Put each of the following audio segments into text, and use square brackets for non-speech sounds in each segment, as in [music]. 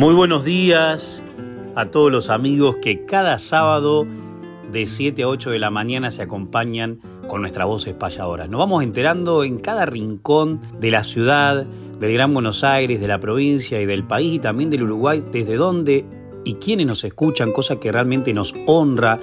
Muy buenos días a todos los amigos que cada sábado de 7 a 8 de la mañana se acompañan con nuestras voces payadoras. Nos vamos enterando en cada rincón de la ciudad, del Gran Buenos Aires, de la provincia y del país y también del Uruguay, desde dónde y quiénes nos escuchan, cosa que realmente nos honra,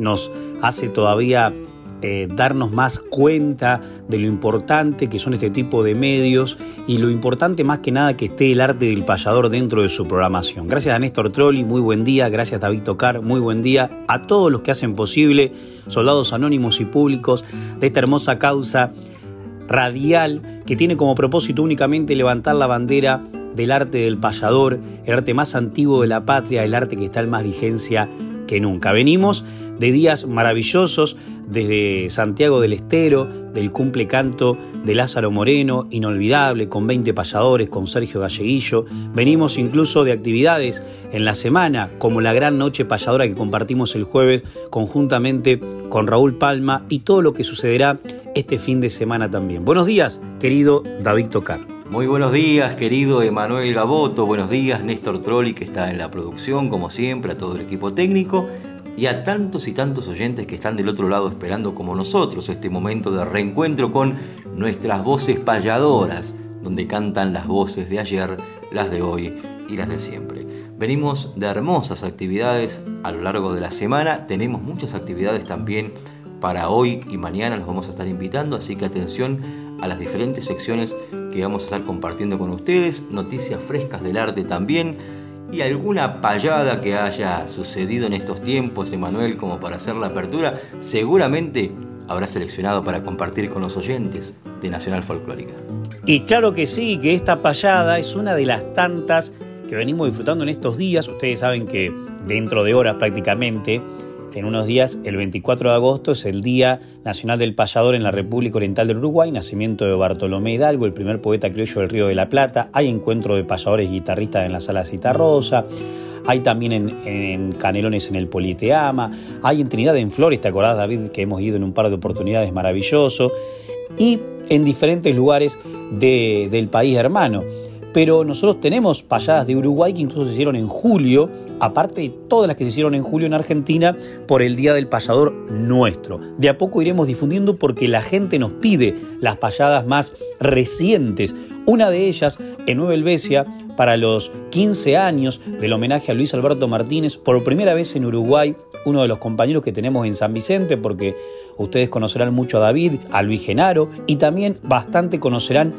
nos hace todavía eh, darnos más cuenta de lo importante que son este tipo de medios y lo importante más que nada que esté el arte del payador dentro de su programación. Gracias a Néstor Trolli, muy buen día, gracias a David Tocar, muy buen día, a todos los que hacen posible, soldados anónimos y públicos, de esta hermosa causa radial que tiene como propósito únicamente levantar la bandera del arte del payador, el arte más antiguo de la patria, el arte que está en más vigencia que nunca. Venimos de días maravillosos desde Santiago del Estero, del cumple canto de Lázaro Moreno, inolvidable, con 20 payadores, con Sergio Galleguillo. Venimos incluso de actividades en la semana, como la gran noche payadora que compartimos el jueves conjuntamente con Raúl Palma y todo lo que sucederá este fin de semana también. Buenos días, querido David Tocar. Muy buenos días, querido Emanuel Gaboto. Buenos días, Néstor Trolli, que está en la producción, como siempre, a todo el equipo técnico y a tantos y tantos oyentes que están del otro lado esperando como nosotros este momento de reencuentro con nuestras voces payadoras, donde cantan las voces de ayer, las de hoy y las de siempre. Venimos de hermosas actividades a lo largo de la semana, tenemos muchas actividades también para hoy y mañana, los vamos a estar invitando, así que atención a las diferentes secciones que vamos a estar compartiendo con ustedes, noticias frescas del arte también, y alguna payada que haya sucedido en estos tiempos, Emanuel, como para hacer la apertura, seguramente habrá seleccionado para compartir con los oyentes de Nacional Folclórica. Y claro que sí, que esta payada es una de las tantas que venimos disfrutando en estos días. Ustedes saben que dentro de horas prácticamente en unos días, el 24 de agosto, es el Día Nacional del Payador en la República Oriental del Uruguay, nacimiento de Bartolomé Hidalgo, el primer poeta criollo del Río de la Plata. Hay encuentro de payadores y guitarristas en la Sala Citarrosa. Hay también en, Canelones en el Politeama. Hay en Trinidad en Flores, ¿te acordás, David, que hemos ido en un par de oportunidades maravilloso? Y en diferentes lugares del país hermano pero nosotros tenemos payadas de Uruguay que incluso se hicieron en julio, aparte de todas las que se hicieron en julio en Argentina por el Día del Payador nuestro. De a poco iremos difundiendo porque la gente nos pide las payadas más recientes. Una de ellas en Nueva Helvecia para los 15 años del homenaje a Luis Alberto Martínez, por primera vez en Uruguay, uno de los compañeros que tenemos en San Vicente, porque ustedes conocerán mucho a David, a Luis Genaro y también bastante conocerán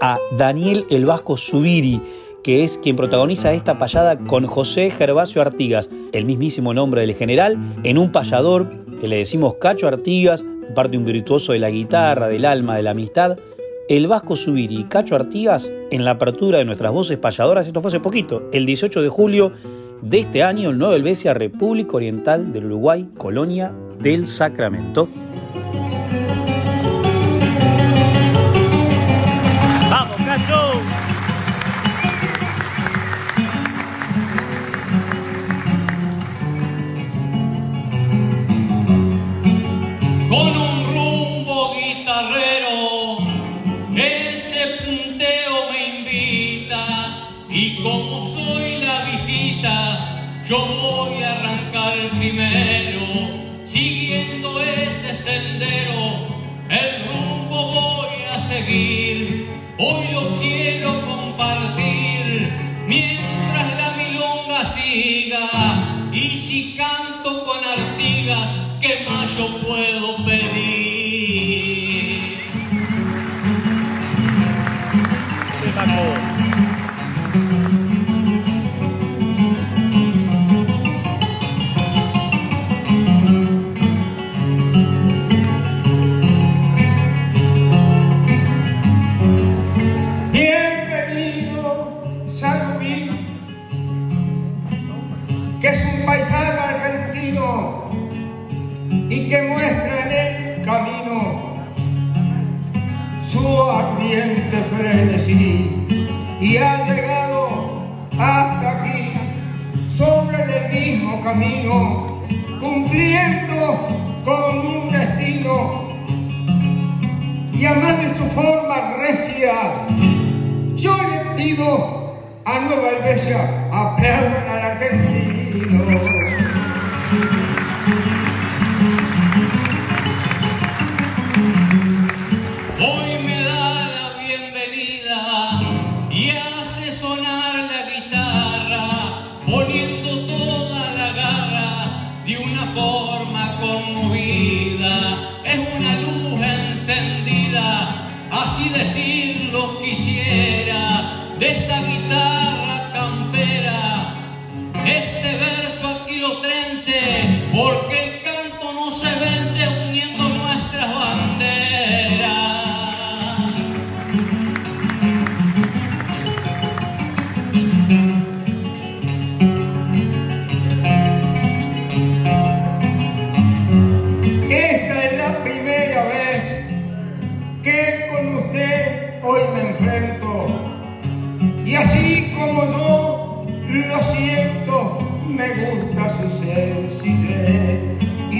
a Daniel El Vasco Zubiri, que es quien protagoniza esta payada con José Gervasio Artigas, el mismísimo nombre del general, en un payador que le decimos Cacho Artigas, parte un virtuoso de la guitarra, del alma, de la amistad. El Vasco Zubiri y Cacho Artigas en la apertura de nuestras voces payadoras, esto fue hace poquito, el 18 de julio de este año en Nueva Helvecia, República Oriental del Uruguay, Colonia del Sacramento.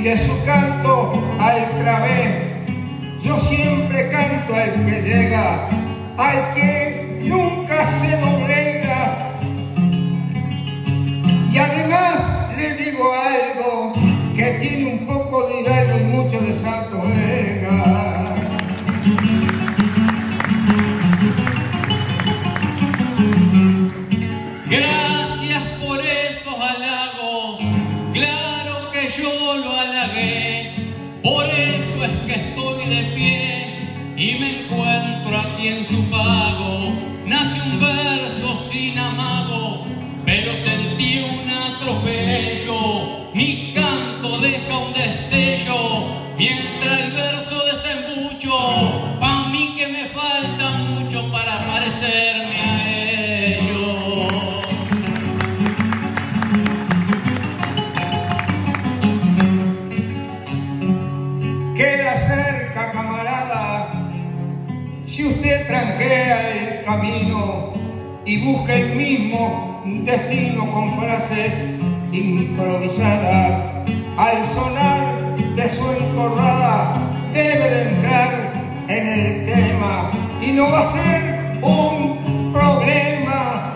sigue su canto al través. Yo siempre canto al que llega, al que nunca se doblega. Y además le digo algo camino y busca el mismo destino con frases improvisadas. Al sonar de su encorrada debe de entrar en el tema y no va a ser un problema.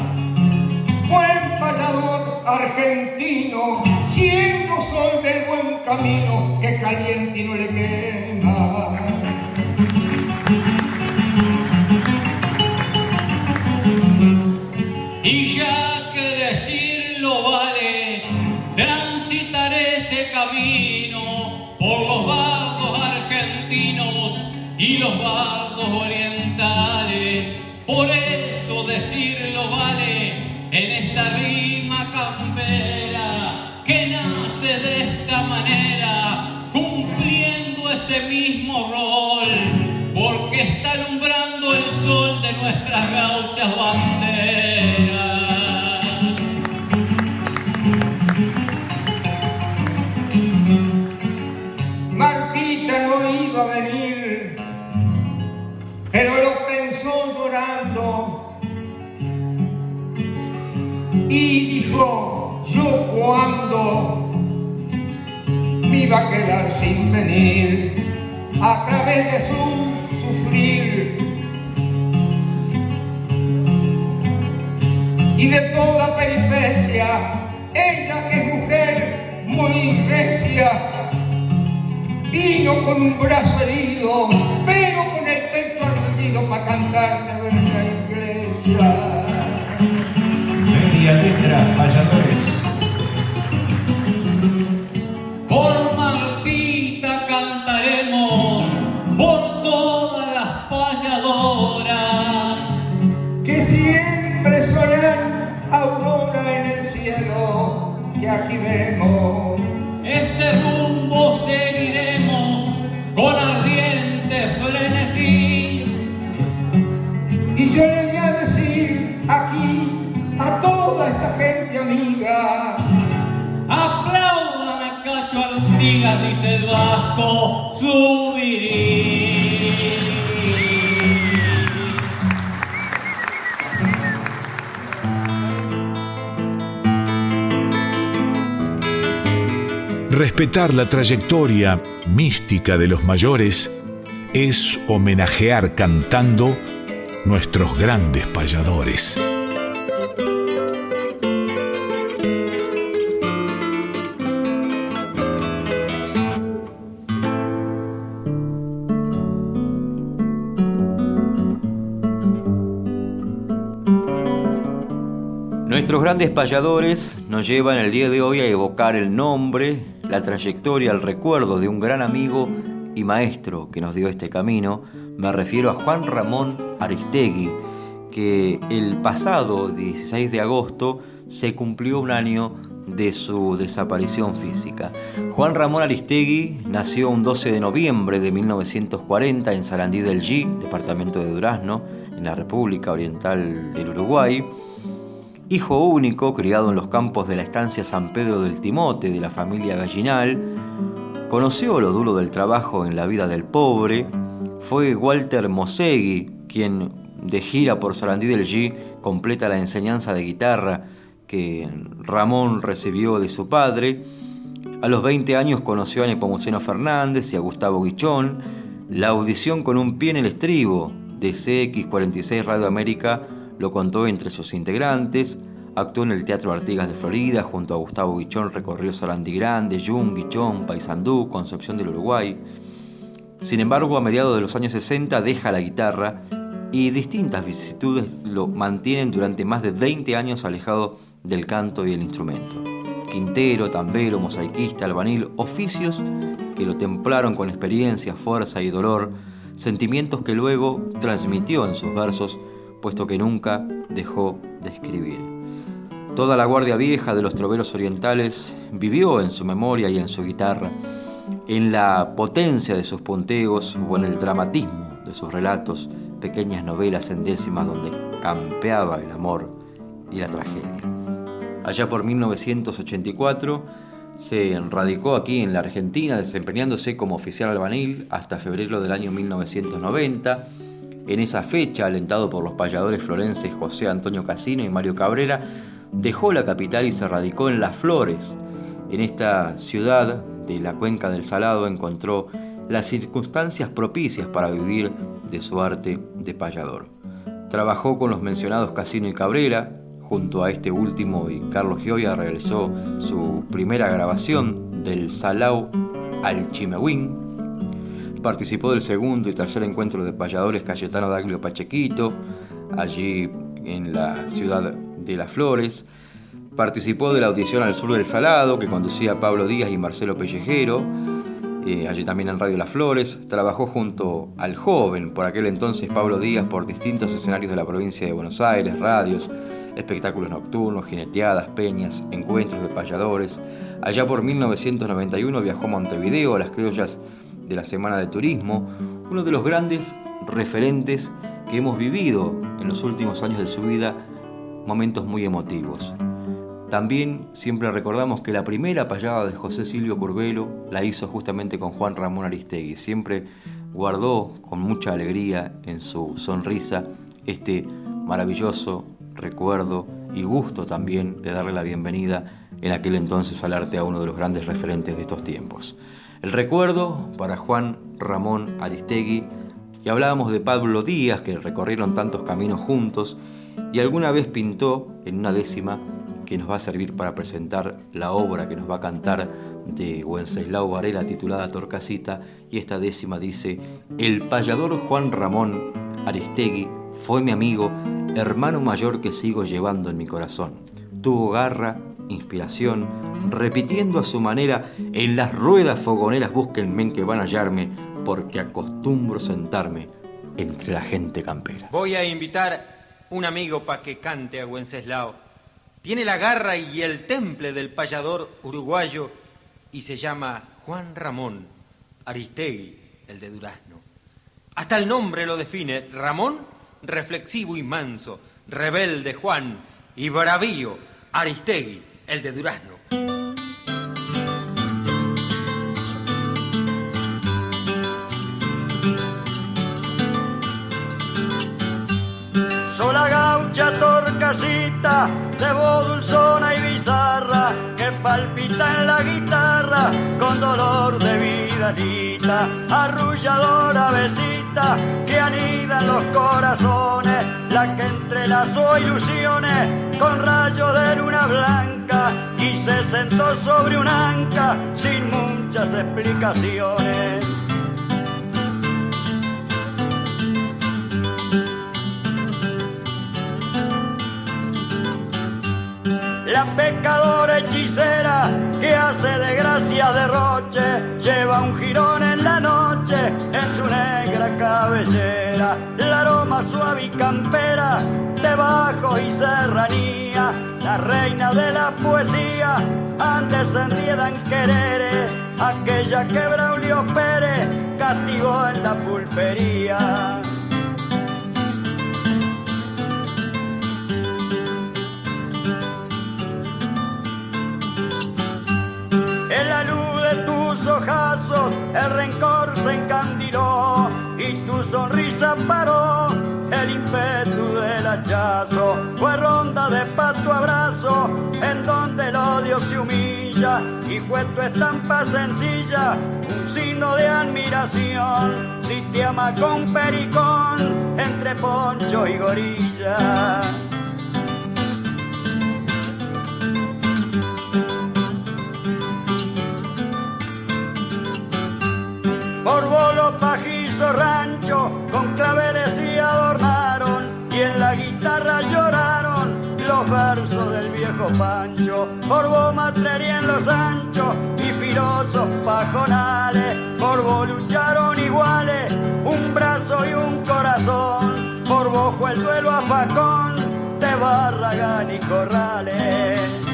Buen payador argentino, siendo sol del buen camino, que caliente y no le quede y los bardos orientales. Por eso decirlo vale en esta rima campera que nace de esta manera, cumpliendo ese mismo rol. iba a quedar sin venir a través de su sufrir. Y de toda peripecia ella que es mujer muy recia vino con un brazo herido pero con el pecho ardido para cantar de nuestra iglesia. Media letra, valladores Respetar la trayectoria mística de los mayores es homenajear cantando nuestros grandes payadores. Nuestros grandes payadores nos llevan el día de hoy a evocar el nombre, la trayectoria, el recuerdo de un gran amigo y maestro que nos dio este camino. Me refiero a Juan Ramón Aristegui, que el pasado 16 de agosto se cumplió un año de su desaparición física. Juan Ramón Aristegui nació un 12 de noviembre de 1940 en Sarandí del G, departamento de Durazno, en la República Oriental del Uruguay. Hijo único, criado en los campos de la estancia San Pedro del Timote de la familia Gallinal, conoció lo duro del trabajo en la vida del pobre. Fue Walter Mosegui quien, de gira por Sarandí del G, completa la enseñanza de guitarra que Ramón recibió de su padre. A los 20 años conoció a Nepomuceno Fernández y a Gustavo Guichón. La audición con un pie en el estribo de CX46 Radio América lo contó entre sus integrantes, actuó en el Teatro Artigas de Florida, junto a Gustavo Guichón recorrió Sarandí Grande, Jung, Guichón, Paysandú, Concepción del Uruguay. Sin embargo, a mediados de los años 60 deja la guitarra y distintas vicisitudes lo mantienen durante más de 20 años alejado del canto y el instrumento. Quintero, tambero, mosaiquista, albanil, oficios que lo templaron con experiencia, fuerza y dolor, sentimientos que luego transmitió en sus versos puesto que nunca dejó de escribir. Toda la guardia vieja de los troveros orientales vivió en su memoria y en su guitarra, en la potencia de sus punteos o en el dramatismo de sus relatos, pequeñas novelas en décimas donde campeaba el amor y la tragedia. Allá por 1984 se radicó aquí en la Argentina desempeñándose como oficial albanil hasta febrero del año 1990 en esa fecha, alentado por los payadores florenses José Antonio Casino y Mario Cabrera, dejó la capital y se radicó en Las Flores. En esta ciudad de la cuenca del Salado encontró las circunstancias propicias para vivir de su arte de payador. Trabajó con los mencionados Casino y Cabrera, junto a este último y Carlos Gioia realizó su primera grabación del Salao al Chimehuín, Participó del segundo y tercer encuentro de payadores Cayetano Daglio Pachequito, allí en la ciudad de Las Flores. Participó de la audición al sur del Salado, que conducía Pablo Díaz y Marcelo Pellejero, eh, allí también en Radio Las Flores. Trabajó junto al joven, por aquel entonces Pablo Díaz, por distintos escenarios de la provincia de Buenos Aires, radios, espectáculos nocturnos, jineteadas, peñas, encuentros de payadores. Allá por 1991 viajó a Montevideo, a las criollas de la Semana de Turismo, uno de los grandes referentes que hemos vivido en los últimos años de su vida, momentos muy emotivos. También siempre recordamos que la primera payada de José Silvio Curvelo la hizo justamente con Juan Ramón Aristegui. Siempre guardó con mucha alegría en su sonrisa este maravilloso recuerdo y gusto también de darle la bienvenida en aquel entonces al arte a uno de los grandes referentes de estos tiempos. El recuerdo para Juan Ramón Aristegui, y hablábamos de Pablo Díaz, que recorrieron tantos caminos juntos, y alguna vez pintó en una décima que nos va a servir para presentar la obra que nos va a cantar de Wenceslao Varela titulada Torcasita, y esta décima dice, El payador Juan Ramón Aristegui fue mi amigo, hermano mayor que sigo llevando en mi corazón. Tuvo garra, inspiración, repitiendo a su manera, en las ruedas fogoneras búsquenme que van a hallarme, porque acostumbro sentarme entre la gente campera. Voy a invitar un amigo para que cante a Wenceslao. Tiene la garra y el temple del payador uruguayo y se llama Juan Ramón Aristegui, el de Durazno. Hasta el nombre lo define, Ramón, reflexivo y manso, rebelde Juan y bravío, Aristegui, el de Durazno. Sola gaucha, torcasita, de voz dulzona y bizarra, palpita en la guitarra con dolor de vidalita, arrulladora besita que anida en los corazones, la que entrelazó ilusiones con rayos de luna blanca y se sentó sobre un anca sin muchas explicaciones. La pecadora hechicera que hace de gracia derroche, lleva un jirón en la noche en su negra cabellera, la aroma suave y campera de bajo y serranía, la reina de la poesía, antes enrieda en quereres, aquella que Braulio Pérez castigó en la pulpería. El rencor se encandiló y tu sonrisa paró el ímpetu del hachazo. Fue ronda de pato abrazo en donde el odio se humilla y fue tu estampa sencilla un signo de admiración. Si te ama con pericón entre poncho y gorilla. Por bolo pajizo rancho con claveles y adornaron y en la guitarra lloraron los versos del viejo Pancho. Por vos matrería en los anchos y filosos pajonales. Por vos lucharon iguales un brazo y un corazón. Por vos fue el duelo a Facón de Barragán y Corrales.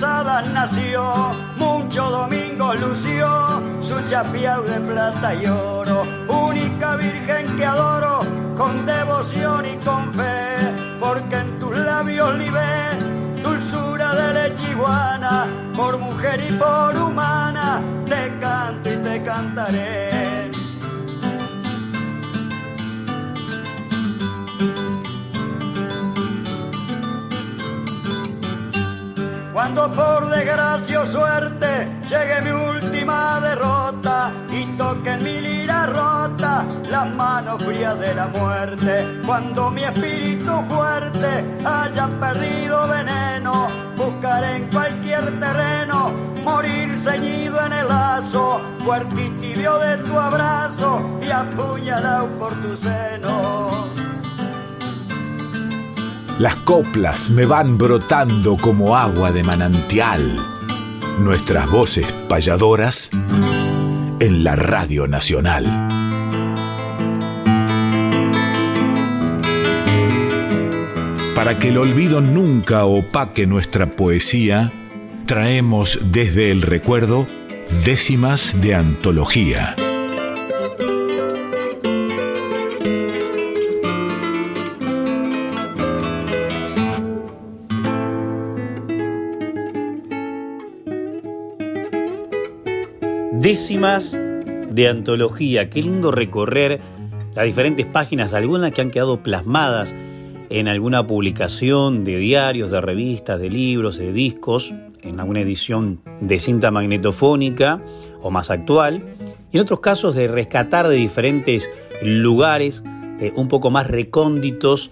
Nació mucho domingo lució su chapiao de plata y oro única virgen que adoro con devoción y con fe porque en tus labios libé dulzura de leche iguana por mujer y por humana te canto y te cantaré Cuando por desgracia o suerte llegue mi última derrota y toque en mi lira rota las manos frías de la muerte. Cuando mi espíritu fuerte haya perdido veneno, buscaré en cualquier terreno morir ceñido en el lazo, fuerte y tibio de tu abrazo y apuñalado por tu seno. Las coplas me van brotando como agua de manantial. Nuestras voces payadoras en la Radio Nacional. Para que el olvido nunca opaque nuestra poesía, traemos desde el recuerdo décimas de antología. Décimas de antología. Qué lindo recorrer las diferentes páginas, algunas que han quedado plasmadas en alguna publicación de diarios, de revistas, de libros, de discos, en alguna edición de cinta magnetofónica o más actual, y en otros casos de rescatar de diferentes lugares eh, un poco más recónditos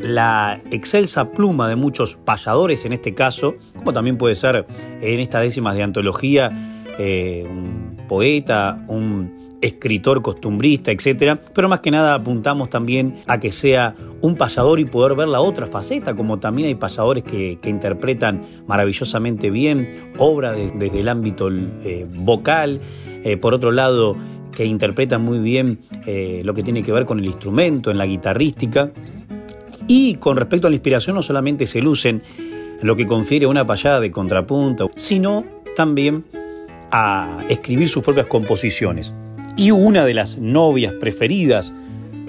la excelsa pluma de muchos payadores en este caso, como también puede ser en estas décimas de antología eh, un poeta, un escritor costumbrista, etc. Pero más que nada apuntamos también a que sea un payador y poder ver la otra faceta, como también hay payadores que, que interpretan maravillosamente bien, obra de, desde el ámbito eh, vocal, eh, por otro lado, que interpretan muy bien lo que tiene que ver con el instrumento, en la guitarrística. Y con respecto a la inspiración, no solamente se lucen en lo que confiere una payada de contrapunto, sino también a escribir sus propias composiciones. Y una de las novias preferidas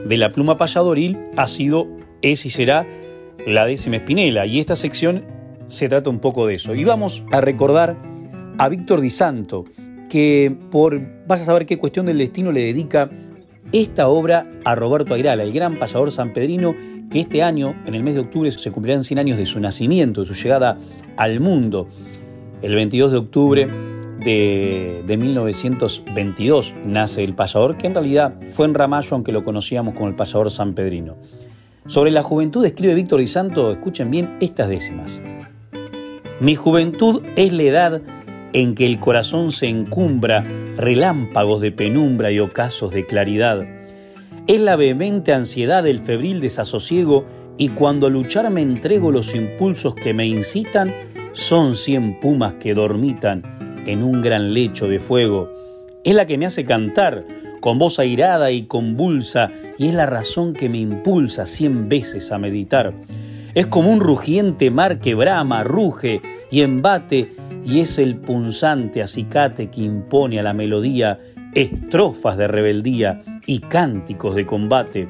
de la pluma payadoril ha sido, es y será, la décima Espinela. Y esta sección se trata un poco de eso. Y vamos a recordar a Víctor Di Santo, que por, vas a saber qué cuestión del destino le dedica esta obra a Roberto Airala, el gran payador sanpedrino, que este año, en el mes de octubre, se cumplirán 100 años de su nacimiento, de su llegada al mundo. El 22 de octubre de, de 1922 nace el payador, que en realidad fue en Ramallo, aunque lo conocíamos como el payador sanpedrino. Sobre la juventud escribe Víctor Di Santo, escuchen bien estas décimas. Mi juventud es la edad en que el corazón se encumbra, relámpagos de penumbra y ocasos de claridad. Es la vehemente ansiedad del febril desasosiego y cuando a luchar me entrego los impulsos que me incitan, son cien pumas que dormitan en un gran lecho de fuego. Es la que me hace cantar con voz airada y convulsa y es la razón que me impulsa cien veces a meditar. Es como un rugiente mar que brama, ruge y embate y es el punzante acicate que impone a la melodía estrofas de rebeldía y cánticos de combate.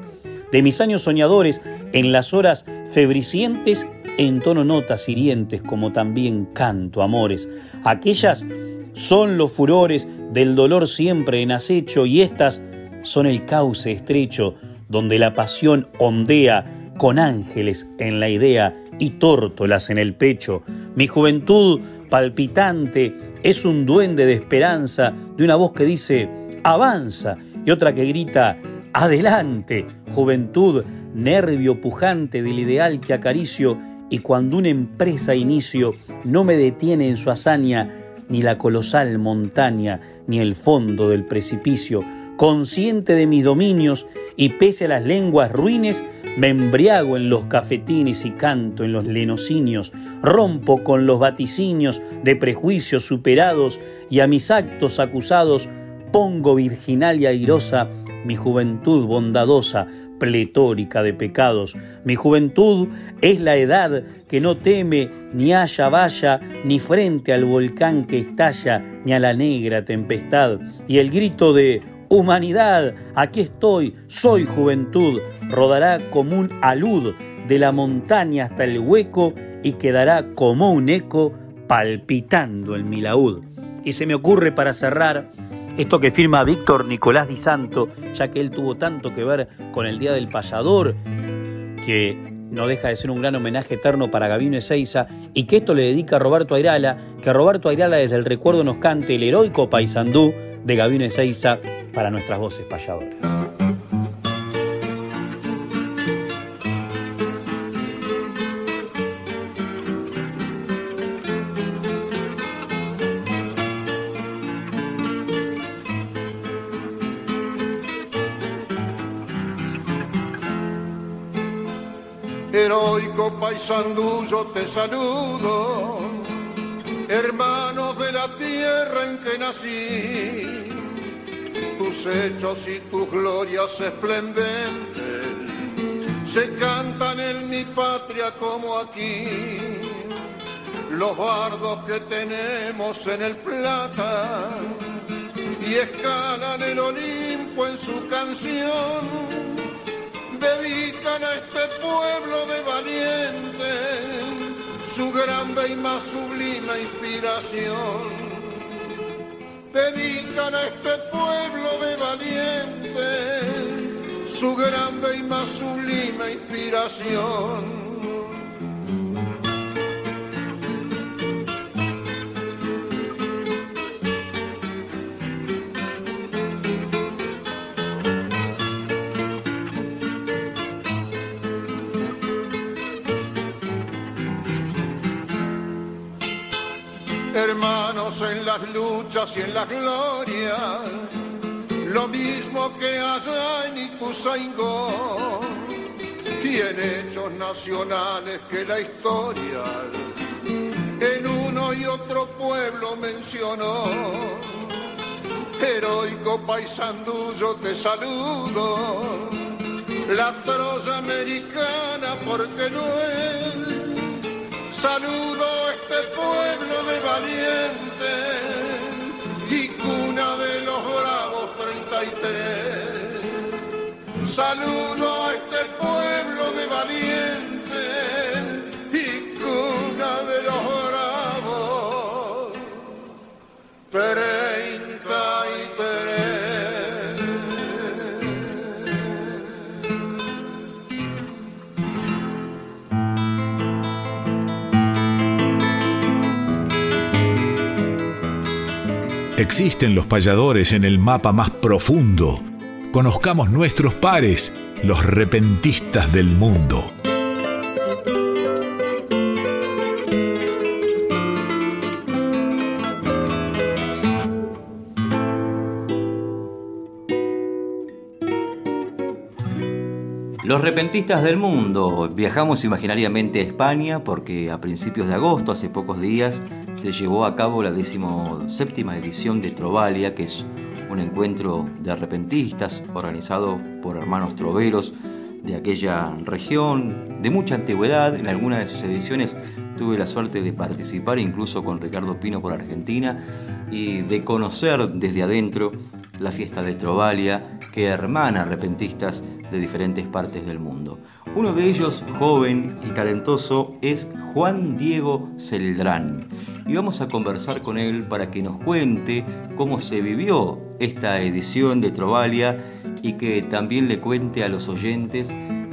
De mis años soñadores, en las horas febricientes, entono notas hirientes como también canto amores. Aquellas son los furores del dolor siempre en acecho y estas son el cauce estrecho donde la pasión ondea con ángeles en la idea y tórtolas en el pecho. Mi juventud palpitante es un duende de esperanza de una voz que dice avanza y otra que grita adelante. Juventud, nervio pujante del ideal que acaricio y cuando una empresa inicio no me detiene en su hazaña ni la colosal montaña ni el fondo del precipicio, consciente de mis dominios y pese a las lenguas ruines, me embriago en los cafetines y canto en los lenocinios, rompo con los vaticinios de prejuicios superados y a mis actos acusados pongo virginal y airosa mi juventud bondadosa, pletórica de pecados. Mi juventud es la edad que no teme ni haya valla, ni frente al volcán que estalla, ni a la negra tempestad. Y el grito de Humanidad, aquí estoy, soy juventud, rodará como un alud de la montaña hasta el hueco y quedará como un eco palpitando en mi laúd. Y se me ocurre para cerrar esto que firma Víctor Nicolás Di Santo, ya que él tuvo tanto que ver con el Día del Payador, que no deja de ser un gran homenaje eterno para Gabino Ezeiza, y que esto le dedica a Roberto Airala, que Roberto Airala desde el recuerdo nos cante el heroico paisandú de Gabino Ezeiza para nuestras voces payadoras. Paisandú, te saludo hermanos de la tierra en que nací, tus hechos y tus glorias esplendentes se cantan en mi patria como aquí. Los bardos que tenemos en el plata y escalan el Olimpo en su canción, dedican a este pueblo de valientes su grande y más sublime inspiración. Dedican a este pueblo de valientes su grande y más sublime inspiración. Hermanos en las luchas y en las glorias, lo mismo que allá en Ituzaingó, y en hechos nacionales que la historia en uno y otro pueblo mencionó. Heroico paisandú, yo te saludo, la Troya americana, porque no es. Saludo este pueblo de valientes y cuna de los bravos 33. Saludo a este pueblo de valientes y cuna de los bravos 33. Existen los payadores en el mapa más profundo. Conozcamos nuestros pares, los repentistas del mundo. Los repentistas del mundo. Viajamos imaginariamente a España porque a principios de agosto, hace pocos días, se llevó a cabo la séptima edición de Trovalia, que es un encuentro de repentistas organizado por hermanos troveros de aquella región de mucha antigüedad. En alguna de sus ediciones tuve la suerte de participar incluso con Ricardo Pino por Argentina y de conocer desde adentro la fiesta de Trovalia que hermana repentistas de diferentes partes del mundo. Uno de ellos, joven y talentoso, es Juan Diego Celdrán. Y vamos a conversar con él para que nos cuente cómo se vivió esta edición de Trovalia y que también le cuente a los oyentes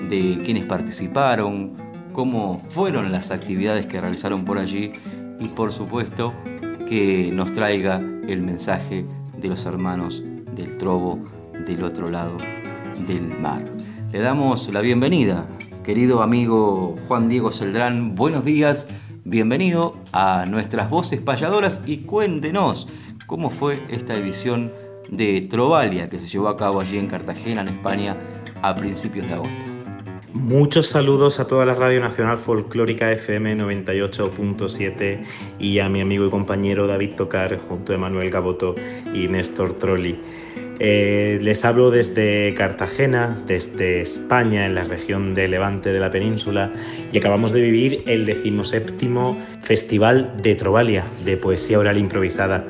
de quienes participaron, cómo fueron las actividades que realizaron por allí y por supuesto que nos traiga el mensaje de los hermanos del Trobo del otro lado del mar. Le damos la bienvenida, querido amigo Juan Diego Celdrán. Buenos días, bienvenido a nuestras voces payadoras y cuéntenos cómo fue esta edición de Trovalia que se llevó a cabo allí en Cartagena, en España, a principios de agosto. Muchos saludos a toda la Radio Nacional Folclórica FM 98.7 y a mi amigo y compañero David Tocar junto a Manuel Gaboto y Néstor Trolli. Eh, les hablo desde Cartagena, desde España, en la región de Levante de la península, y acabamos de vivir el decimoséptimo Festival de Trovalia, de poesía oral improvisada.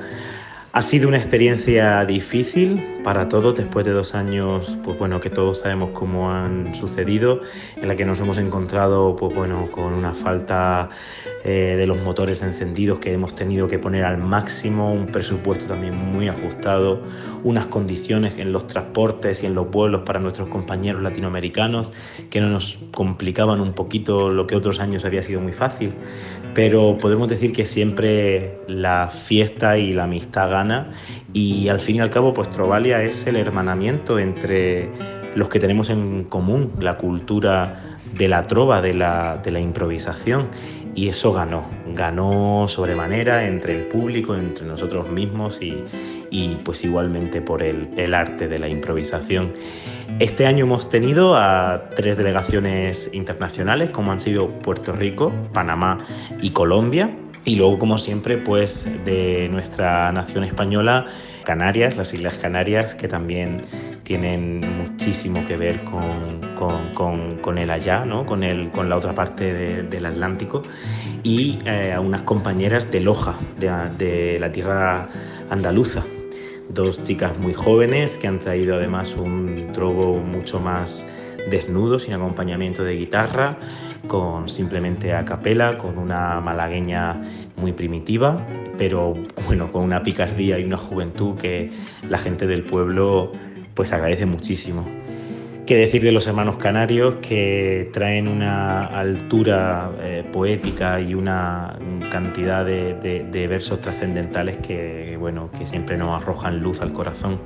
Ha sido una experiencia difícil para todos después de dos años, pues bueno, que todos sabemos cómo han sucedido, en la que nos hemos encontrado, pues bueno, con una falta eh, de los motores encendidos que hemos tenido que poner al máximo, un presupuesto también muy ajustado, unas condiciones en los transportes y en los vuelos para nuestros compañeros latinoamericanos que no nos complicaban un poquito lo que otros años había sido muy fácil, pero podemos decir que siempre la fiesta y la amistad gana y al fin y al cabo pues Trovalia es el hermanamiento entre los que tenemos en común la cultura de la trova, de la, de la improvisación. Y eso ganó, ganó sobremanera entre el público, entre nosotros mismos y, pues igualmente por el, el, arte de la improvisación. Este año hemos tenido a tres delegaciones internacionales como han sido Puerto Rico, Panamá y Colombia y luego como siempre pues de nuestra nación española Canarias, las Islas Canarias, que también tienen muchísimo que ver con, el allá, ¿no? con, el, con la otra parte del Atlántico, y eh, a unas compañeras de Loja, de, la tierra andaluza. Dos chicas muy jóvenes que han traído además un trobo mucho más desnudo, sin acompañamiento de guitarra, con simplemente a capela, con una malagueña muy primitiva, pero bueno, con una picardía y una juventud que la gente del pueblo pues agradece muchísimo. Qué decir de los hermanos canarios que traen una altura eh, poética y una cantidad de, de versos trascendentales que, bueno, que siempre nos arrojan luz al corazón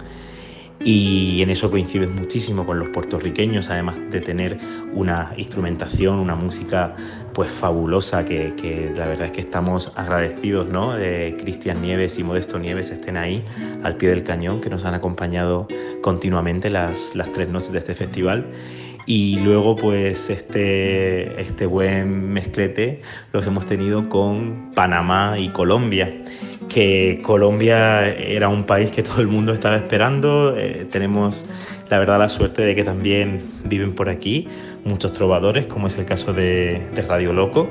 y en eso coinciden muchísimo con los puertorriqueños, además de tener una instrumentación, una música pues fabulosa que, la verdad es que estamos agradecidos, ¿no? De Cristian Nieves y Modesto Nieves estén ahí al pie del cañón, que nos han acompañado continuamente las, las tres noches de este festival y luego pues este, este buen mezclete los hemos tenido con Panamá y Colombia que Colombia era un país que todo el mundo estaba esperando. Eh, tenemos la verdad la suerte de que también viven por aquí muchos trovadores, como es el caso de, Radio Loco,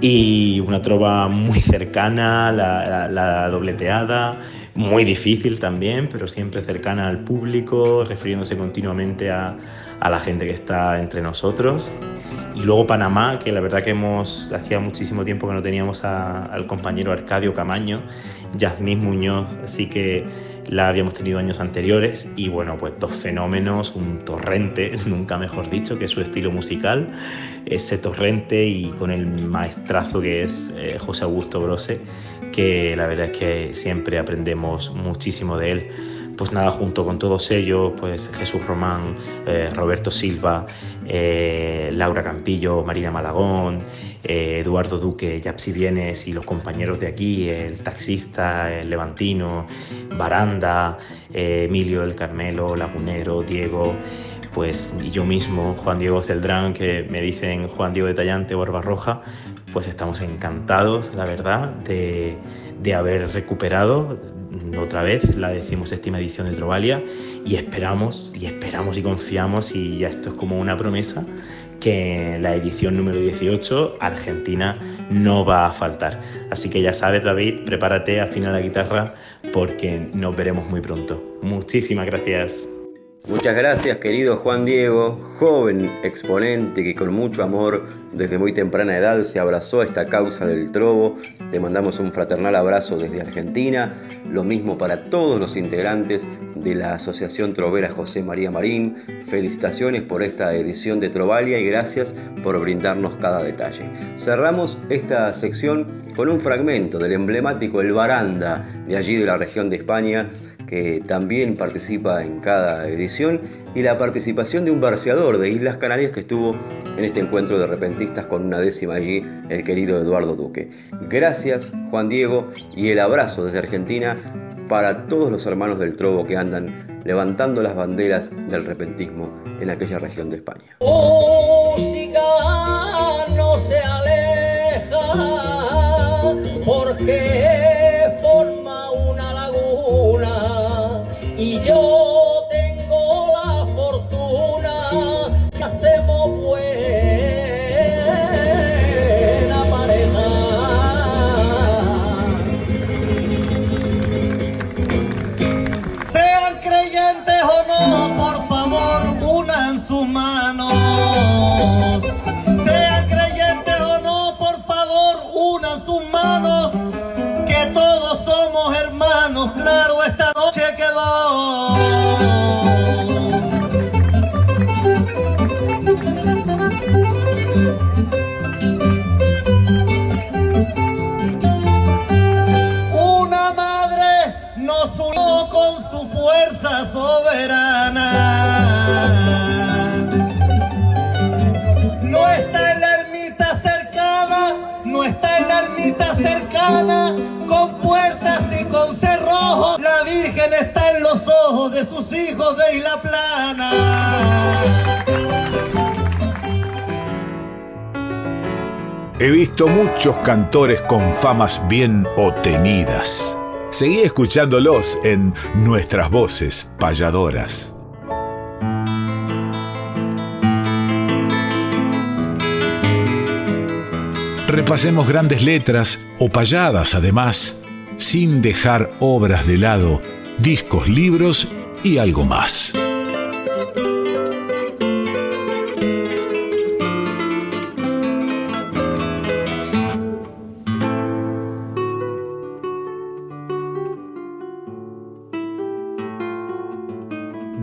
y una trova muy cercana, la, dobleteada, muy difícil también, pero siempre cercana al público, refiriéndose continuamente a, a la gente que está entre nosotros. Y luego Panamá, que la verdad que hemos, hacía muchísimo tiempo que no teníamos al compañero Arcadio Camaño, Yasmín Muñoz, así que la habíamos tenido años anteriores y bueno, pues dos fenómenos, un torrente, [laughs] nunca mejor dicho, que es su estilo musical, ese torrente y con el maestrazo que es eh, José Augusto Brose, que la verdad es que siempre aprendemos muchísimo de él. Pues nada, junto con todos ellos, pues Jesús Román, eh, Roberto Silva, eh, Laura Campillo, Marina Malagón, eh, Eduardo Duque, Yapsi Vienes y los compañeros de aquí, el taxista, el levantino, Baranda, Emilio el Carmelo, Lagunero, Diego, pues y yo mismo, Juan Diego Celdrán, que me dicen Juan Diego de Tallante o Roja, pues estamos encantados, la verdad, de, de haber recuperado otra vez la decimoséptima edición de Trovalia y esperamos y esperamos y confiamos y ya esto es como una promesa que la edición número 18 Argentina no va a faltar. Así que ya sabes David, prepárate, afina la guitarra porque nos veremos muy pronto. Muchísimas gracias. Muchas gracias querido Juan Diego, joven exponente que con mucho amor desde muy temprana edad se abrazó a esta causa del trobo. Te mandamos un fraternal abrazo desde Argentina, lo mismo para todos los integrantes de la Asociación Trovera José María Marín. Felicitaciones por esta edición de Trovalia y gracias por brindarnos cada detalle. Cerramos esta sección con un fragmento del emblemático El Baranda de allí de la región de España que también participa en cada edición, y la participación de un barceador de Islas Canarias que estuvo en este encuentro de repentistas con una décima allí, el querido Eduardo Duque. Gracias, Juan Diego, y el abrazo desde Argentina para todos los hermanos del Trobo que andan levantando las banderas del repentismo en aquella región de España. Hijos de Isla Plana. He visto muchos cantores con famas bien obtenidas. Seguí escuchándolos en nuestras voces payadoras. Repasemos grandes letras o payadas además, sin dejar obras de lado, discos, libros y algo más.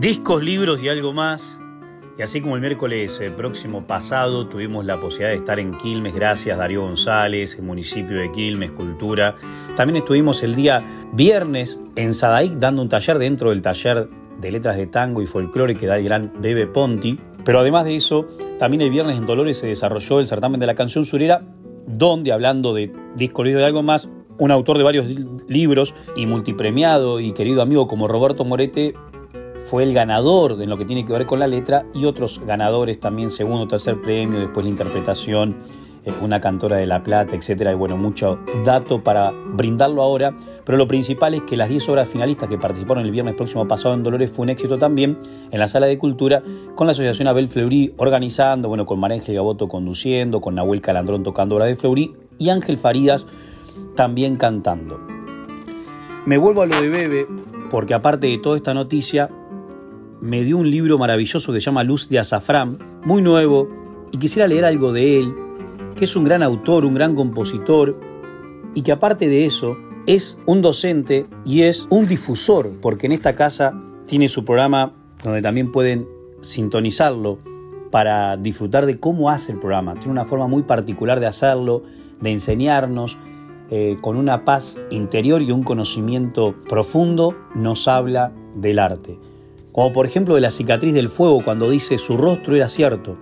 Discos, libros y algo más y así como el miércoles eh, próximo pasado tuvimos la posibilidad de estar en Quilmes, gracias Darío González, el municipio de Quilmes, Cultura. También estuvimos el día viernes en Sadaic dando un taller dentro del taller de letras de tango y folclore que da el gran Bebe Ponti. Pero además de eso, también el viernes en Dolores se desarrolló el certamen de la canción surera, donde hablando de disco y de algo más, un autor de varios libros y multipremiado y querido amigo como Roberto Morete fue el ganador de lo que tiene que ver con la letra y otros ganadores también, segundo, tercer premio, después la interpretación, una cantora de La Plata, etcétera. Y bueno, mucho dato para brindarlo ahora, pero lo principal es que las 10 obras finalistas que participaron el viernes próximo pasado en Dolores fue un éxito también en la Sala de Cultura, con la Asociación Abel Fleury organizando, bueno, con Maréngel Gaboto conduciendo, con Nahuel Calandrón tocando obras de Fleury y Ángel Faridas también cantando. Me vuelvo a lo de Bebe, porque aparte de toda esta noticia, me dio un libro maravilloso que se llama Luz de Azafrán, muy nuevo, y quisiera leer algo de él, que es un gran autor, un gran compositor, y que aparte de eso es un docente y es un difusor, porque en esta casa tiene su programa donde también pueden sintonizarlo para disfrutar de cómo hace el programa. Tiene una forma muy particular de hacerlo, de enseñarnos, eh, con una paz interior y un conocimiento profundo, nos habla del arte. Como por ejemplo de la cicatriz del fuego cuando dice su rostro era cierto,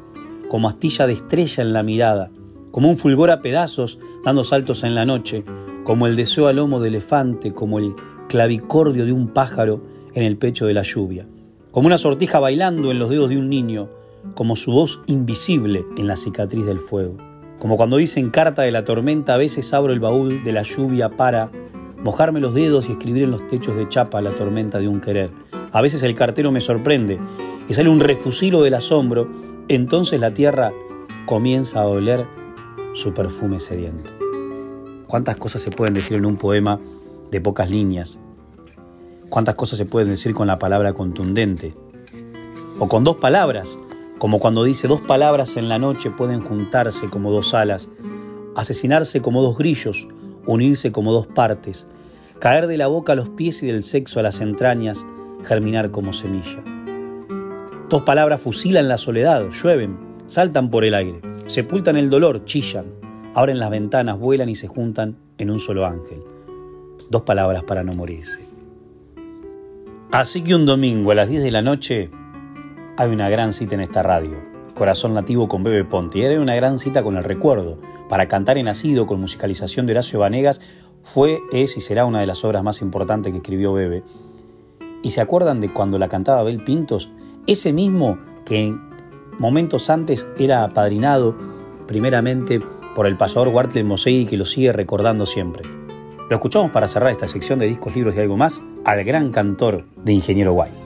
como astilla de estrella en la mirada, como un fulgor a pedazos dando saltos en la noche, como el deseo al lomo de elefante, como el clavicordio de un pájaro en el pecho de la lluvia, como una sortija bailando en los dedos de un niño, como su voz invisible en la cicatriz del fuego. Como cuando dicen carta de la tormenta, a veces abro el baúl de la lluvia para mojarme los dedos y escribir en los techos de chapa la tormenta de un querer. A veces el cartero me sorprende y sale un refusilo del asombro, entonces la tierra comienza a oler su perfume sediento. ¿Cuántas cosas se pueden decir en un poema de pocas líneas? ¿Cuántas cosas se pueden decir con la palabra contundente? O con dos palabras, como cuando dice dos palabras en la noche pueden juntarse como dos alas, asesinarse como dos grillos, unirse como dos partes, caer de la boca a los pies y del sexo a las entrañas, germinar como semilla. Dos palabras fusilan la soledad, llueven, saltan por el aire, sepultan el dolor, chillan, abren las ventanas, vuelan y se juntan en un solo ángel. Dos palabras para no morirse. Así que un domingo a las 10 de la noche hay una gran cita en esta radio. Corazón Nativo con Bebe Ponte. Y era una gran cita con el recuerdo. Para cantar en Nacido con musicalización de Horacio Vanegas fue, es y será una de las obras más importantes que escribió Bebe. ¿Y se acuerdan de cuando la cantaba Bel Pintos? Ese mismo que momentos antes era apadrinado primeramente por el pasador Wartley Mosey que lo sigue recordando siempre. Lo escuchamos para cerrar esta sección de discos, libros y algo más al gran cantor de Ingeniero Guay.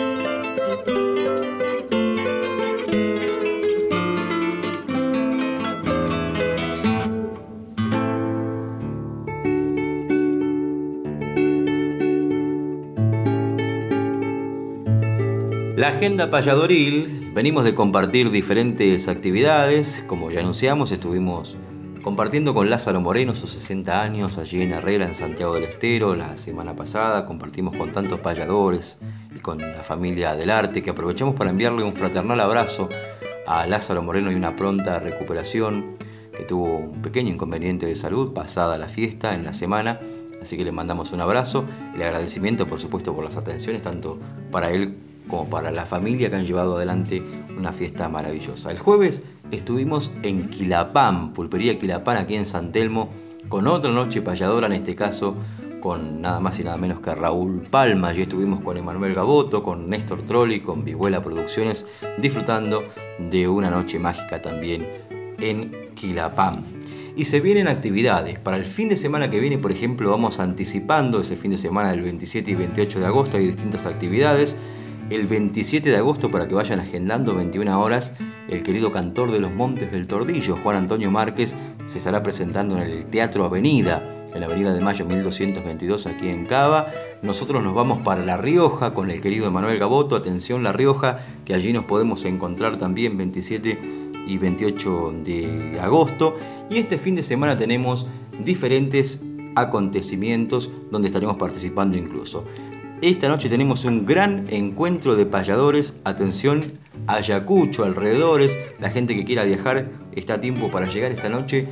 Agenda payadoril, venimos de compartir diferentes actividades, como ya anunciamos, estuvimos compartiendo con Lázaro Moreno sus 60 años allí en Herrera, en Santiago del Estero, la semana pasada, compartimos con tantos payadores y con la familia del arte, que aprovechamos para enviarle un fraternal abrazo a Lázaro Moreno y una pronta recuperación, que tuvo un pequeño inconveniente de salud pasada la fiesta en la semana, así que le mandamos un abrazo, el agradecimiento por supuesto por las atenciones, tanto para él como para la familia que han llevado adelante una fiesta maravillosa. El jueves estuvimos en Quilapán, Pulpería Quilapán, aquí en San Telmo, con otra noche payadora, en este caso con nada más y nada menos que Raúl Palma. Allí estuvimos con Emanuel Gaboto, con Néstor Trolli, con Vihuela Producciones, disfrutando de una noche mágica también en Quilapán. Y se vienen actividades. Para el fin de semana que viene, por ejemplo, vamos anticipando ese fin de semana del 27 y 28 de agosto. Hay distintas actividades el 27 de agosto para que vayan agendando 21 horas. El querido cantor de los Montes del Tordillo, Juan Antonio Márquez, se estará presentando en el Teatro Avenida, en la Avenida de Mayo 1222 aquí en Cava. Nosotros nos vamos para La Rioja con el querido Emanuel Gaboto. Atención La Rioja, que allí nos podemos encontrar también 27 y 28 de agosto. Y este fin de semana tenemos diferentes acontecimientos donde estaremos participando incluso. Esta noche tenemos un gran encuentro de payadores. Atención, Ayacucho, alrededores. La gente que quiera viajar está a tiempo para llegar esta noche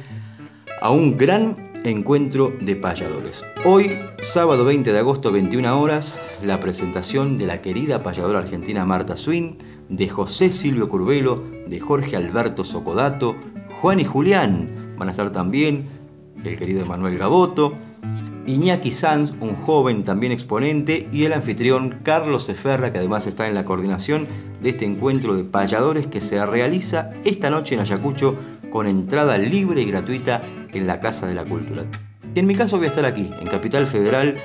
a un gran encuentro de payadores. Hoy, sábado 20 de agosto, 21 horas, la presentación de la querida payadora argentina Marta Swin, de José Silvio Curvelo, de Jorge Alberto Socodato, Juan y Julián. Van a estar también el querido Manuel Gaboto, Iñaki Sanz, un joven también exponente, y el anfitrión Carlos Eferra, que además está en la coordinación de este encuentro de payadores que se realiza esta noche en Ayacucho con entrada libre y gratuita en la Casa de la Cultura. Y en mi caso voy a estar aquí, en Capital Federal,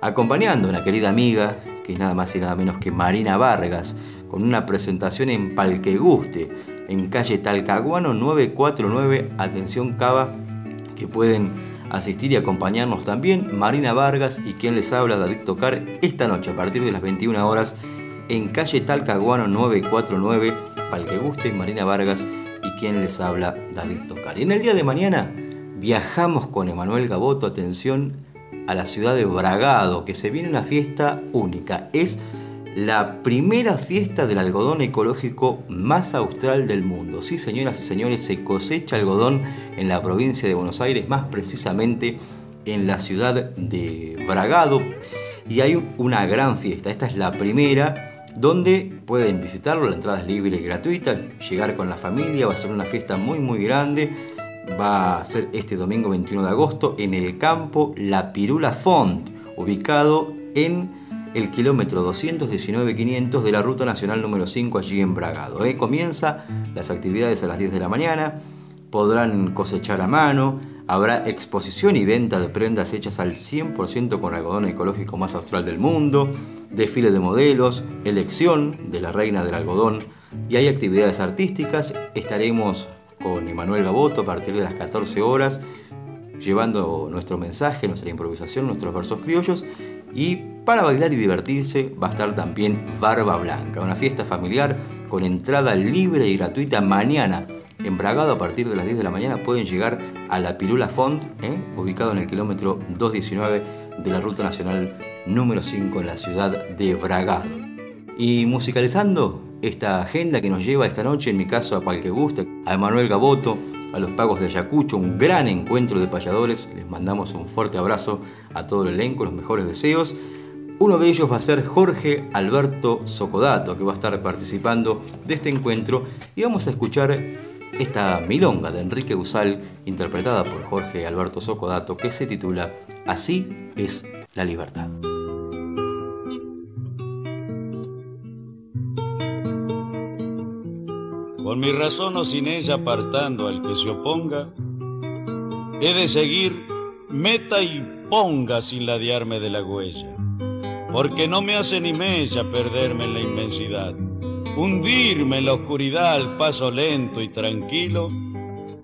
acompañando a una querida amiga, que es nada más y nada menos que Marina Vargas, con una presentación en Palqueguste, en calle Talcahuano 949, atención Cava, que pueden asistir y acompañarnos también Marina Vargas y quien les habla David Tocar esta noche a partir de las 21 horas en calle Talcahuano 949 para el que guste Marina Vargas y quien les habla David Tocar. Y en el día de mañana viajamos con Emanuel Gaboto, atención, a la ciudad de Bragado, que se viene una fiesta única. Es la primera fiesta del algodón ecológico más austral del mundo. Sí, señoras y señores, se cosecha algodón en la provincia de Buenos Aires, más precisamente en la ciudad de Bragado. Y hay una gran fiesta, esta es la primera, donde pueden visitarlo, la entrada es libre y gratuita, llegar con la familia, va a ser una fiesta muy muy grande. Va a ser este domingo 21 de agosto en el campo La Pirula Font, ubicado en el kilómetro 219-500 de la Ruta Nacional número 5 allí en Bragado. ¿eh? Comienza las actividades a las 10 de la mañana, podrán cosechar a mano, habrá exposición y venta de prendas hechas al 100% con algodón ecológico más austral del mundo, desfile de modelos, elección de la reina del algodón y hay actividades artísticas. Estaremos con Emanuel Gaboto a partir de las 14 horas llevando nuestro mensaje, nuestra improvisación, nuestros versos criollos y para bailar y divertirse va a estar también Barba Blanca, una fiesta familiar con entrada libre y gratuita mañana. En Bragado a partir de las 10 de la mañana pueden llegar a la Pirula Font, ¿eh? ubicado en el kilómetro 219 de la Ruta Nacional número 5 en la ciudad de Bragado. Y musicalizando esta agenda que nos lleva esta noche, en mi caso a cualquier guste, a Emanuel Gaboto, a los pagos de Ayacucho, un gran encuentro de payadores. Les mandamos un fuerte abrazo a todo el elenco, los mejores deseos. Uno de ellos va a ser Jorge Alberto Socodato, que va a estar participando de este encuentro y vamos a escuchar esta milonga de Enrique Usal, interpretada por Jorge Alberto Socodato, que se titula Así es la libertad. Con mi razón o sin ella apartando al que se oponga, he de seguir meta y ponga sin ladearme de la huella, porque no me hace ni mella perderme en la inmensidad, hundirme en la oscuridad al paso lento y tranquilo,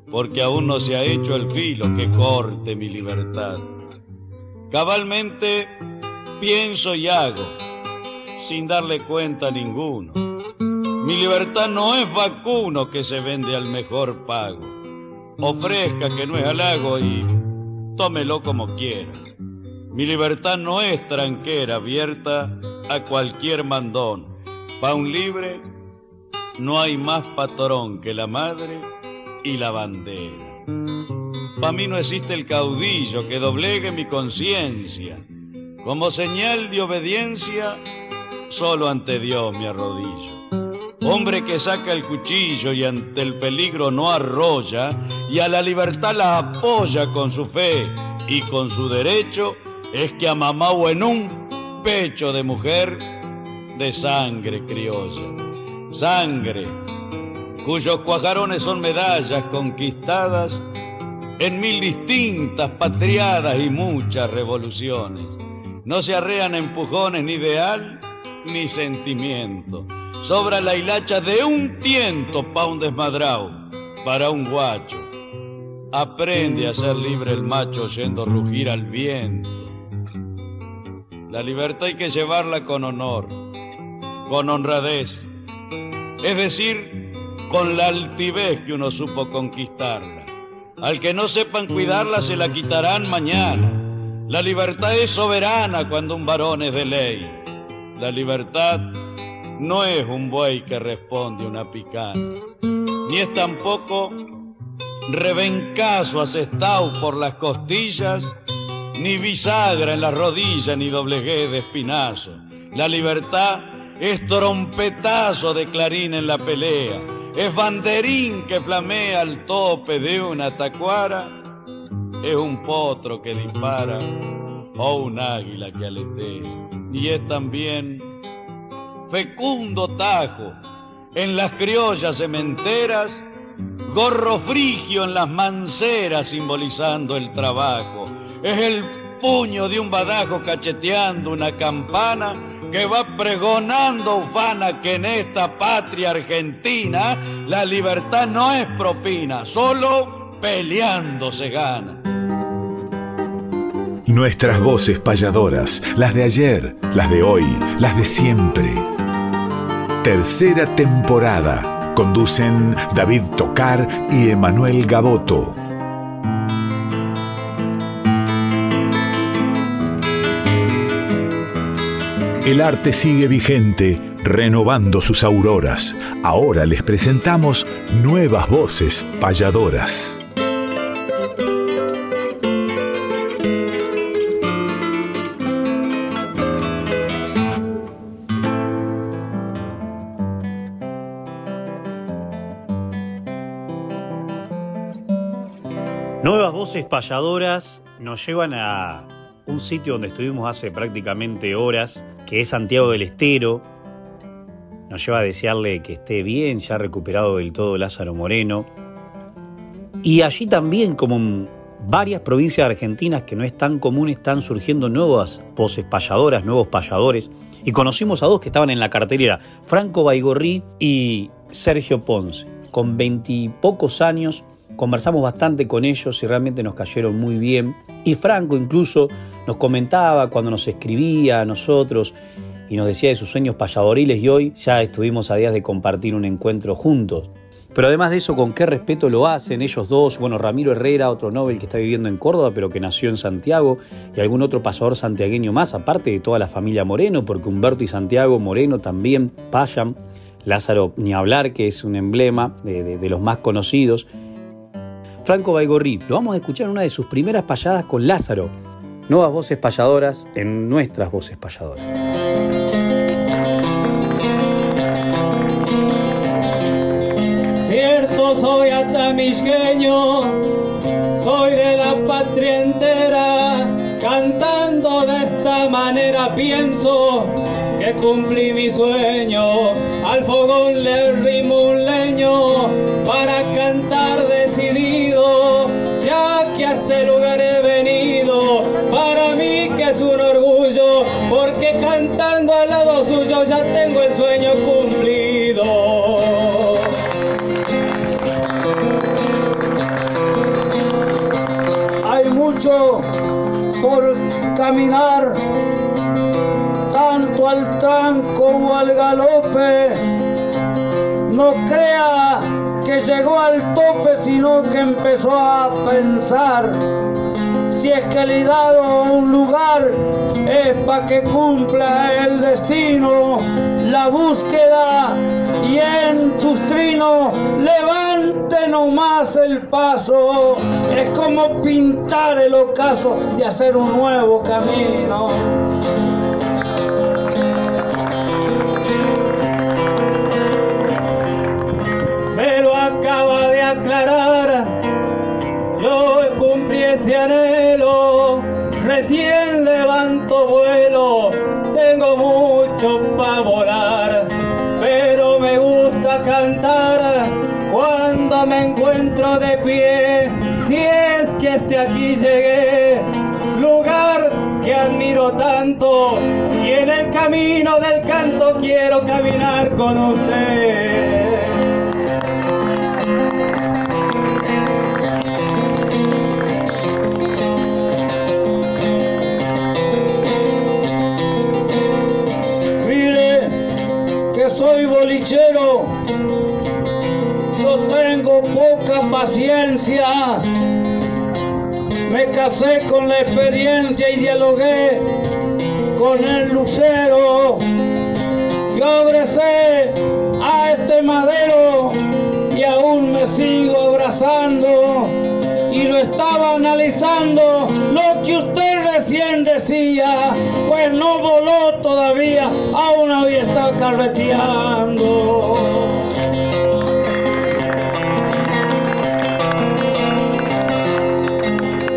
porque aún no se ha hecho el filo que corte mi libertad. Cabalmente pienso y hago, sin darle cuenta a ninguno. Mi libertad no es vacuno que se vende al mejor pago. Ofrezca que no es halago y tómelo como quiera. Mi libertad no es tranquera abierta a cualquier mandón. Pa' un libre no hay más patrón que la madre y la bandera. Pa' mí no existe el caudillo que doblegue mi conciencia. Como señal de obediencia, solo ante Dios me arrodillo. Hombre que saca el cuchillo y ante el peligro no arrolla y a la libertad la apoya con su fe y con su derecho, es que amamao en un pecho de mujer de sangre criolla. Sangre cuyos cuajarones son medallas conquistadas en mil distintas patriadas y muchas revoluciones. No se arrean empujones ni ideal ni sentimiento. Sobra la hilacha de un tiento pa' un desmadrao, para un guacho. Aprende a ser libre el macho yendo rugir al viento. La libertad hay que llevarla con honor, con honradez. Es decir, con la altivez que uno supo conquistarla. Al que no sepan cuidarla se la quitarán mañana. La libertad es soberana cuando un varón es de ley. La libertad no es un buey que responde una picana, ni es tampoco rebencazo asestado por las costillas, ni bisagra en las rodillas, ni doblegué de espinazo. La libertad es trompetazo de clarín en la pelea, es banderín que flamea al tope de una tacuara, es un potro que dispara o un águila que aletea. Y es también fecundo tajo en las criollas cementeras, gorro frigio en las manceras simbolizando el trabajo. Es el puño de un badajo cacheteando una campana que va pregonando ufana que en esta patria argentina la libertad no es propina, solo peleando se gana. Nuestras voces payadoras, las de ayer, las de hoy, las de siempre. Tercera temporada. Conducen David Tocar y Emanuel Gaboto. El arte sigue vigente, renovando sus auroras. Ahora les presentamos nuevas voces payadoras. Voces payadoras nos llevan a un sitio donde estuvimos hace prácticamente horas, que es Santiago del Estero. Nos lleva a desearle que esté bien, ya recuperado del todo Lázaro Moreno. Y allí también, como en varias provincias argentinas que no es tan común, están surgiendo nuevas voces payadoras, nuevos payadores. Y conocimos a dos que estaban en la cartelera, Franco Baigorri y Sergio Ponce. Con veintipocos años conversamos bastante con ellos y realmente nos cayeron muy bien. Y Franco incluso nos comentaba cuando nos escribía a nosotros y nos decía de sus sueños payadoriles y hoy ya estuvimos a días de compartir un encuentro juntos. Pero además de eso, con qué respeto lo hacen ellos dos, bueno, Ramiro Herrera, otro Nobel que está viviendo en Córdoba, pero que nació en Santiago, y algún otro pasador santiagueño más, aparte de toda la familia Moreno, porque Humberto y Santiago Moreno también payan. Lázaro, ni hablar, que es un emblema de, los más conocidos. Franco Baigorri, lo vamos a escuchar en una de sus primeras payadas con Lázaro. Nuevas voces payadoras en nuestras voces payadoras. Cierto soy atamisqueño, soy de la patria entera, cantando de esta manera pienso que cumplí mi sueño. Al fogón le rimo un leño para cantar decidido, ya que a este lugar he venido. Para mí que es un orgullo, porque cantando al lado suyo ya tengo el sueño cumplido. Hay mucho por caminar, al tranco como al galope. No crea que llegó al tope, sino que empezó a pensar. Si es que le he dado un lugar, es para que cumpla el destino, la búsqueda y en sus trinos levante nomás el paso. Es como pintar el ocaso de hacer un nuevo camino. Acaba de aclarar. Yo cumplí ese anhelo, recién levanto vuelo, tengo mucho para volar, pero me gusta cantar cuando me encuentro de pie, si es que este aquí llegué, lugar que admiro tanto, y en el camino del canto quiero caminar con usted. Bolichero, yo tengo poca paciencia. Me casé con la experiencia y dialogué con el lucero. Yo abracé a este madero y aún me sigo abrazando y lo estaba analizando lo que usted recién decía, pues no voló todavía, aún hoy está carreteando.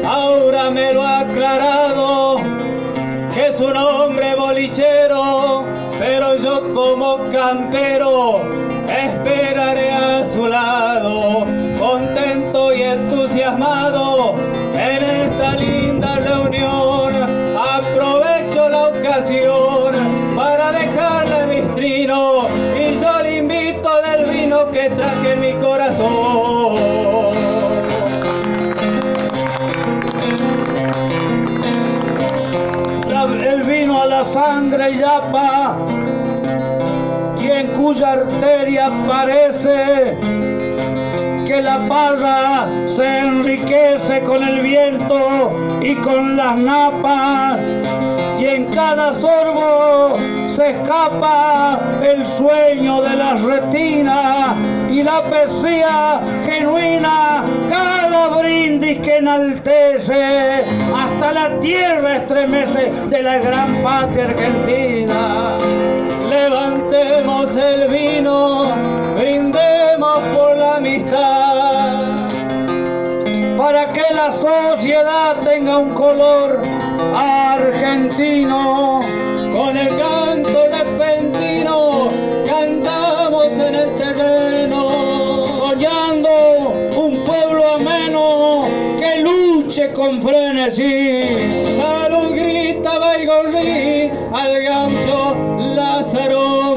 Ahora me lo ha aclarado que es un hombre bolichero, pero yo como campero esperaré a su lado, contento y entusiasmado arteria parece que la parra se enriquece con el viento y con las napas y en cada sorbo se escapa el sueño de las retinas y la poesía genuina cada brindis que enaltece hasta la tierra estremece de la gran patria argentina El vino, brindemos por la amistad. para que la sociedad tenga un color argentino. Con el canto repentino cantamos en el terreno. Soñando un pueblo ameno que luche con frenesí. Salud grita Baigorri al gaucho Lázaro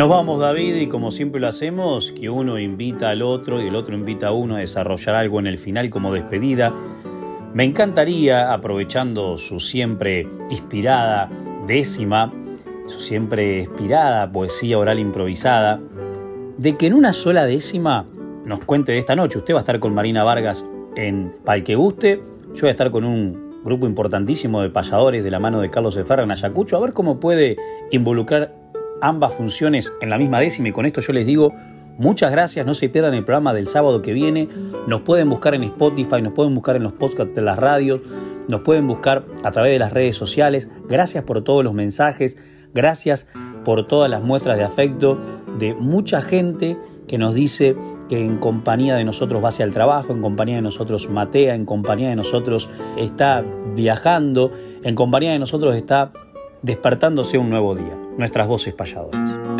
Nos vamos, David, y como siempre lo hacemos, que uno invita al otro y el otro invita a uno a desarrollar algo en el final como despedida. Me encantaría, aprovechando su siempre inspirada décima, su siempre inspirada poesía oral improvisada, de que en una sola décima nos cuente de esta noche. Usted va a estar con Marina Vargas en Palque Guste, yo voy a estar con un grupo importantísimo de payadores de la mano de Carlos Eferra en Ayacucho, a ver cómo puede involucrar ambas funciones en la misma décima. Y con esto yo les digo Muchas gracias, no se pierdan el programa del sábado que viene. Nos pueden buscar en Spotify, nos pueden buscar en los podcasts de las radios, nos pueden buscar a través de las redes sociales. Gracias por todos los mensajes, gracias por todas las muestras de afecto de mucha gente que nos dice que en compañía de nosotros va hacia el trabajo, en compañía de nosotros matea, en compañía de nosotros está viajando, en compañía de nosotros está despertándose un nuevo día. Nuestras voces payadoras.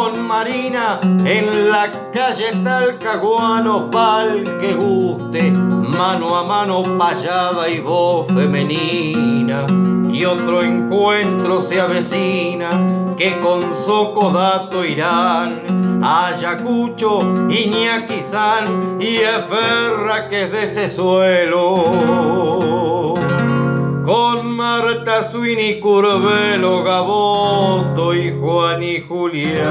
Con Marina en la calle Talcahuano, pa'l que guste, mano a mano payada y voz femenina. Y otro encuentro se avecina, que con Socodato irán Ayacucho, Iñaki-san y Eferra que es de ese suelo con Marta Suini, Curvelo, Gaboto y Juan y Julián.